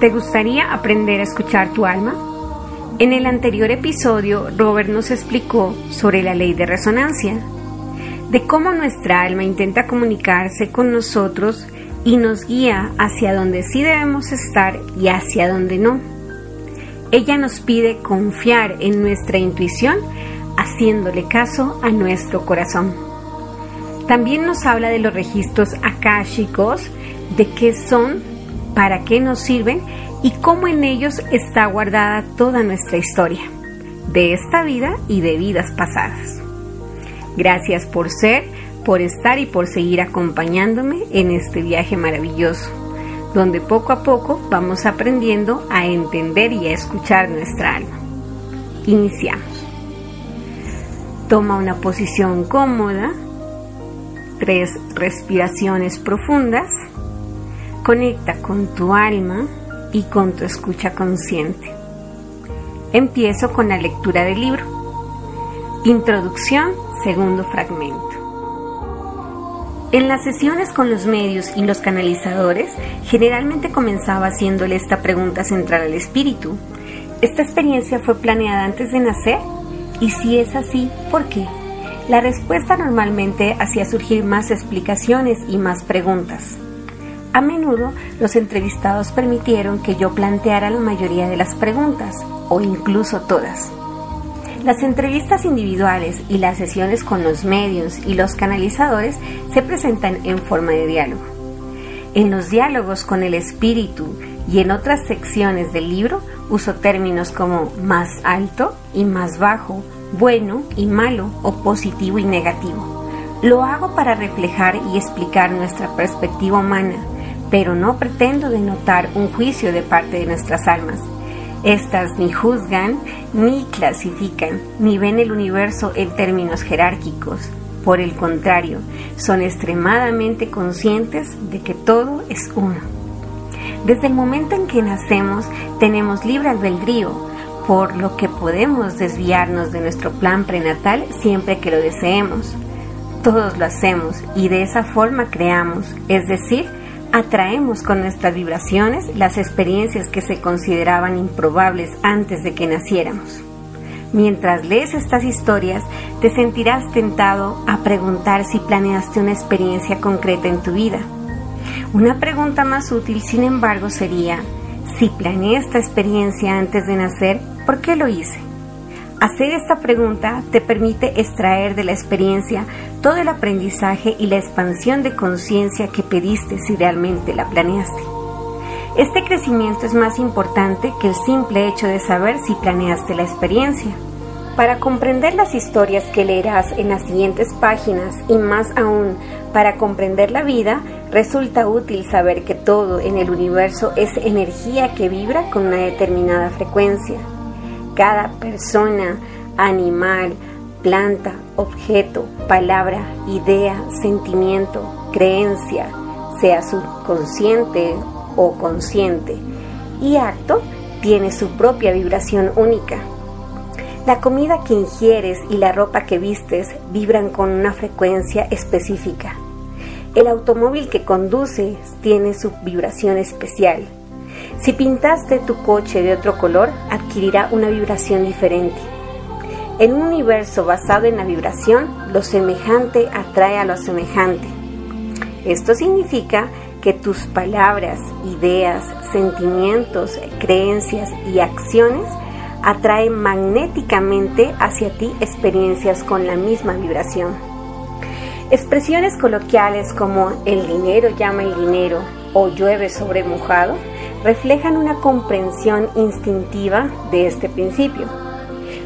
¿Te gustaría aprender a escuchar tu alma? En el anterior episodio, Robert nos explicó sobre la ley de resonancia, de cómo nuestra alma intenta comunicarse con nosotros y nos guía hacia donde sí debemos estar y hacia donde no. Ella nos pide confiar en nuestra intuición haciéndole caso a nuestro corazón. También nos habla de los registros akáshicos, de qué son para qué nos sirven y cómo en ellos está guardada toda nuestra historia, de esta vida y de vidas pasadas. Gracias por ser, por estar y por seguir acompañándome en este viaje maravilloso, donde poco a poco vamos aprendiendo a entender y a escuchar nuestra alma. Iniciamos. Toma una posición cómoda, tres respiraciones profundas Conecta con tu alma y con tu escucha consciente. Empiezo con la lectura del libro. Introducción, segundo fragmento. En las sesiones con los medios y los canalizadores, generalmente comenzaba haciéndole esta pregunta central al espíritu. ¿Esta experiencia fue planeada antes de nacer? Y si es así, ¿por qué? La respuesta normalmente hacía surgir más explicaciones y más preguntas. A menudo los entrevistados permitieron que yo planteara la mayoría de las preguntas, o incluso todas. Las entrevistas individuales y las sesiones con los medios y los canalizadores se presentan en forma de diálogo. En los diálogos con el espíritu y en otras secciones del libro uso términos como más alto y más bajo, bueno y malo o positivo y negativo. Lo hago para reflejar y explicar nuestra perspectiva humana pero no pretendo denotar un juicio de parte de nuestras almas. Estas ni juzgan, ni clasifican, ni ven el universo en términos jerárquicos. Por el contrario, son extremadamente conscientes de que todo es uno. Desde el momento en que nacemos, tenemos libre albedrío, por lo que podemos desviarnos de nuestro plan prenatal siempre que lo deseemos. Todos lo hacemos y de esa forma creamos, es decir, atraemos con nuestras vibraciones las experiencias que se consideraban improbables antes de que naciéramos. Mientras lees estas historias, te sentirás tentado a preguntar si planeaste una experiencia concreta en tu vida. Una pregunta más útil, sin embargo, sería, si planeé esta experiencia antes de nacer, ¿por qué lo hice? Hacer esta pregunta te permite extraer de la experiencia todo el aprendizaje y la expansión de conciencia que pediste si realmente la planeaste. Este crecimiento es más importante que el simple hecho de saber si planeaste la experiencia. Para comprender las historias que leerás en las siguientes páginas y más aún para comprender la vida, resulta útil saber que todo en el universo es energía que vibra con una determinada frecuencia cada persona, animal, planta, objeto, palabra, idea, sentimiento, creencia, sea subconsciente o consciente, y acto tiene su propia vibración única. La comida que ingieres y la ropa que vistes vibran con una frecuencia específica. El automóvil que conduces tiene su vibración especial. Si pintaste tu coche de otro color, adquirirá una vibración diferente. En un universo basado en la vibración, lo semejante atrae a lo semejante. Esto significa que tus palabras, ideas, sentimientos, creencias y acciones atraen magnéticamente hacia ti experiencias con la misma vibración. Expresiones coloquiales como el dinero llama el dinero o llueve sobre mojado reflejan una comprensión instintiva de este principio.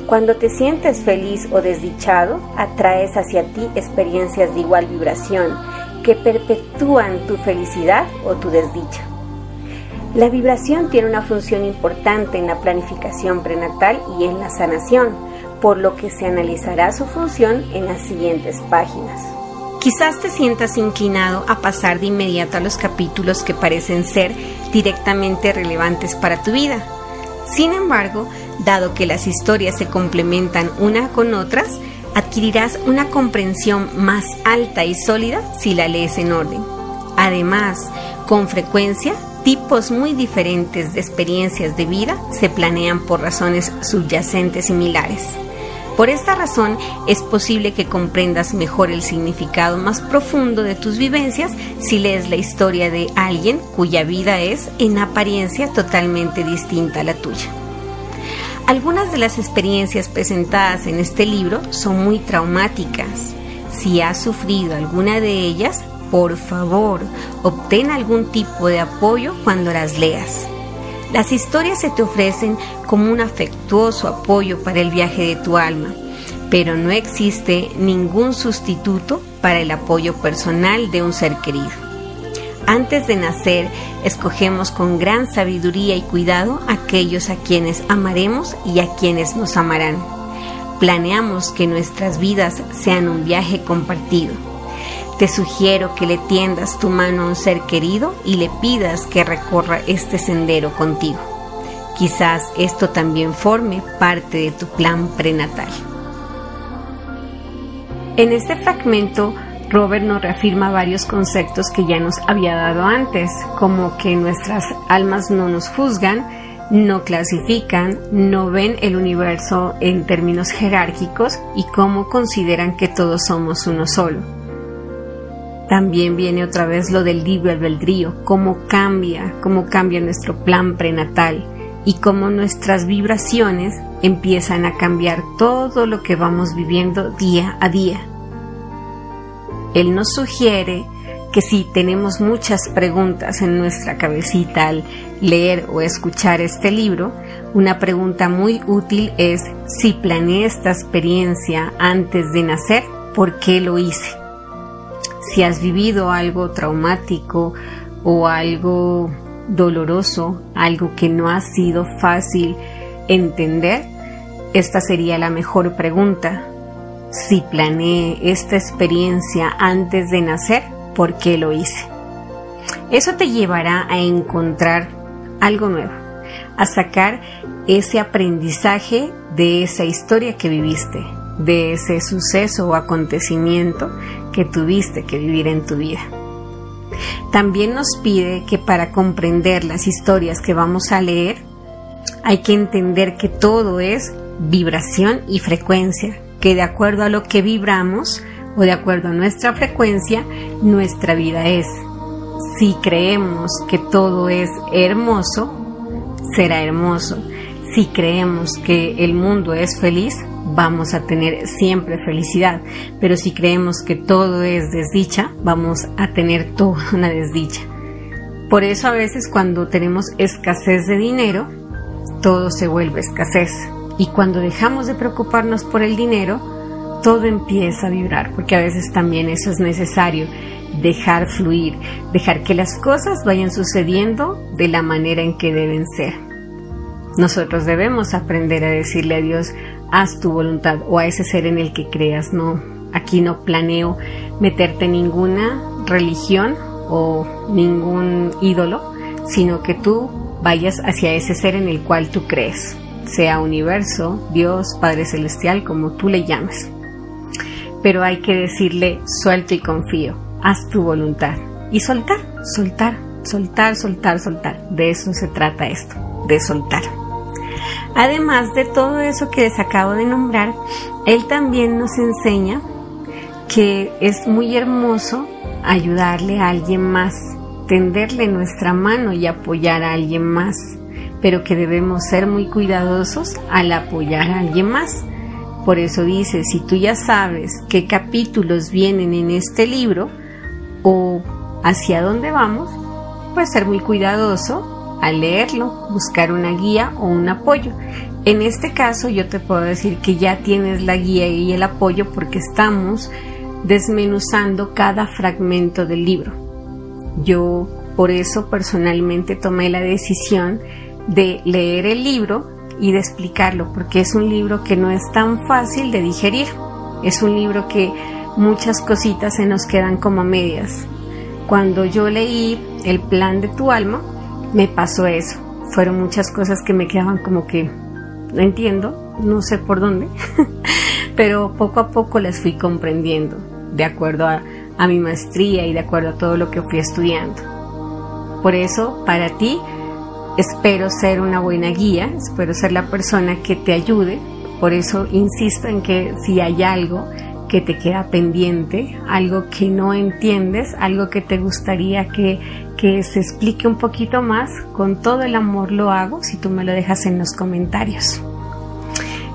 Cuando te sientes feliz o desdichado, atraes hacia ti experiencias de igual vibración que perpetúan tu felicidad o tu desdicha. La vibración tiene una función importante en la planificación prenatal y en la sanación, por lo que se analizará su función en las siguientes páginas. Quizás te sientas inclinado a pasar de inmediato a los capítulos que parecen ser directamente relevantes para tu vida. Sin embargo, dado que las historias se complementan una con otras, adquirirás una comprensión más alta y sólida si la lees en orden. Además, con frecuencia tipos muy diferentes de experiencias de vida se planean por razones subyacentes similares. Por esta razón es posible que comprendas mejor el significado más profundo de tus vivencias si lees la historia de alguien cuya vida es en apariencia totalmente distinta a la tuya. Algunas de las experiencias presentadas en este libro son muy traumáticas. Si has sufrido alguna de ellas, por favor, obtén algún tipo de apoyo cuando las leas. Las historias se te ofrecen como un afectuoso apoyo para el viaje de tu alma, pero no existe ningún sustituto para el apoyo personal de un ser querido. Antes de nacer, escogemos con gran sabiduría y cuidado aquellos a quienes amaremos y a quienes nos amarán. Planeamos que nuestras vidas sean un viaje compartido te sugiero que le tiendas tu mano a un ser querido y le pidas que recorra este sendero contigo. Quizás esto también forme parte de tu plan prenatal. En este fragmento, Robert nos reafirma varios conceptos que ya nos había dado antes, como que nuestras almas no nos juzgan, no clasifican, no ven el universo en términos jerárquicos y cómo consideran que todos somos uno solo. También viene otra vez lo del libre albedrío, cómo cambia, cómo cambia nuestro plan prenatal y cómo nuestras vibraciones empiezan a cambiar todo lo que vamos viviendo día a día. Él nos sugiere que si tenemos muchas preguntas en nuestra cabecita al leer o escuchar este libro, una pregunta muy útil es si planeé esta experiencia antes de nacer, ¿por qué lo hice? Si has vivido algo traumático o algo doloroso, algo que no ha sido fácil entender, esta sería la mejor pregunta. Si planeé esta experiencia antes de nacer, ¿por qué lo hice? Eso te llevará a encontrar algo nuevo, a sacar ese aprendizaje de esa historia que viviste, de ese suceso o acontecimiento que tuviste que vivir en tu vida. También nos pide que para comprender las historias que vamos a leer, hay que entender que todo es vibración y frecuencia, que de acuerdo a lo que vibramos o de acuerdo a nuestra frecuencia, nuestra vida es. Si creemos que todo es hermoso, será hermoso. Si creemos que el mundo es feliz, vamos a tener siempre felicidad, pero si creemos que todo es desdicha, vamos a tener toda una desdicha. Por eso a veces cuando tenemos escasez de dinero, todo se vuelve escasez. Y cuando dejamos de preocuparnos por el dinero, todo empieza a vibrar, porque a veces también eso es necesario, dejar fluir, dejar que las cosas vayan sucediendo de la manera en que deben ser. Nosotros debemos aprender a decirle a Dios, haz tu voluntad o a ese ser en el que creas. No, aquí no planeo meterte ninguna religión o ningún ídolo, sino que tú vayas hacia ese ser en el cual tú crees, sea universo, Dios, Padre Celestial, como tú le llames. Pero hay que decirle, suelto y confío, haz tu voluntad. Y soltar, soltar, soltar, soltar, soltar. De eso se trata esto, de soltar. Además de todo eso que les acabo de nombrar, él también nos enseña que es muy hermoso ayudarle a alguien más, tenderle nuestra mano y apoyar a alguien más, pero que debemos ser muy cuidadosos al apoyar a alguien más. Por eso dice, si tú ya sabes qué capítulos vienen en este libro o hacia dónde vamos, pues ser muy cuidadoso al leerlo, buscar una guía o un apoyo. En este caso yo te puedo decir que ya tienes la guía y el apoyo porque estamos desmenuzando cada fragmento del libro. Yo por eso personalmente tomé la decisión de leer el libro y de explicarlo, porque es un libro que no es tan fácil de digerir. Es un libro que muchas cositas se nos quedan como medias. Cuando yo leí El plan de tu alma, me pasó eso. Fueron muchas cosas que me quedaban como que no entiendo, no sé por dónde, pero poco a poco las fui comprendiendo de acuerdo a, a mi maestría y de acuerdo a todo lo que fui estudiando. Por eso, para ti, espero ser una buena guía, espero ser la persona que te ayude. Por eso insisto en que si hay algo que te queda pendiente, algo que no entiendes, algo que te gustaría que, que se explique un poquito más, con todo el amor lo hago si tú me lo dejas en los comentarios.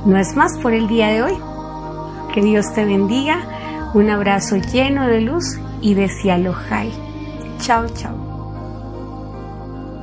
No es más por el día de hoy. Que Dios te bendiga. Un abrazo lleno de luz y de Cielo Chao, chao.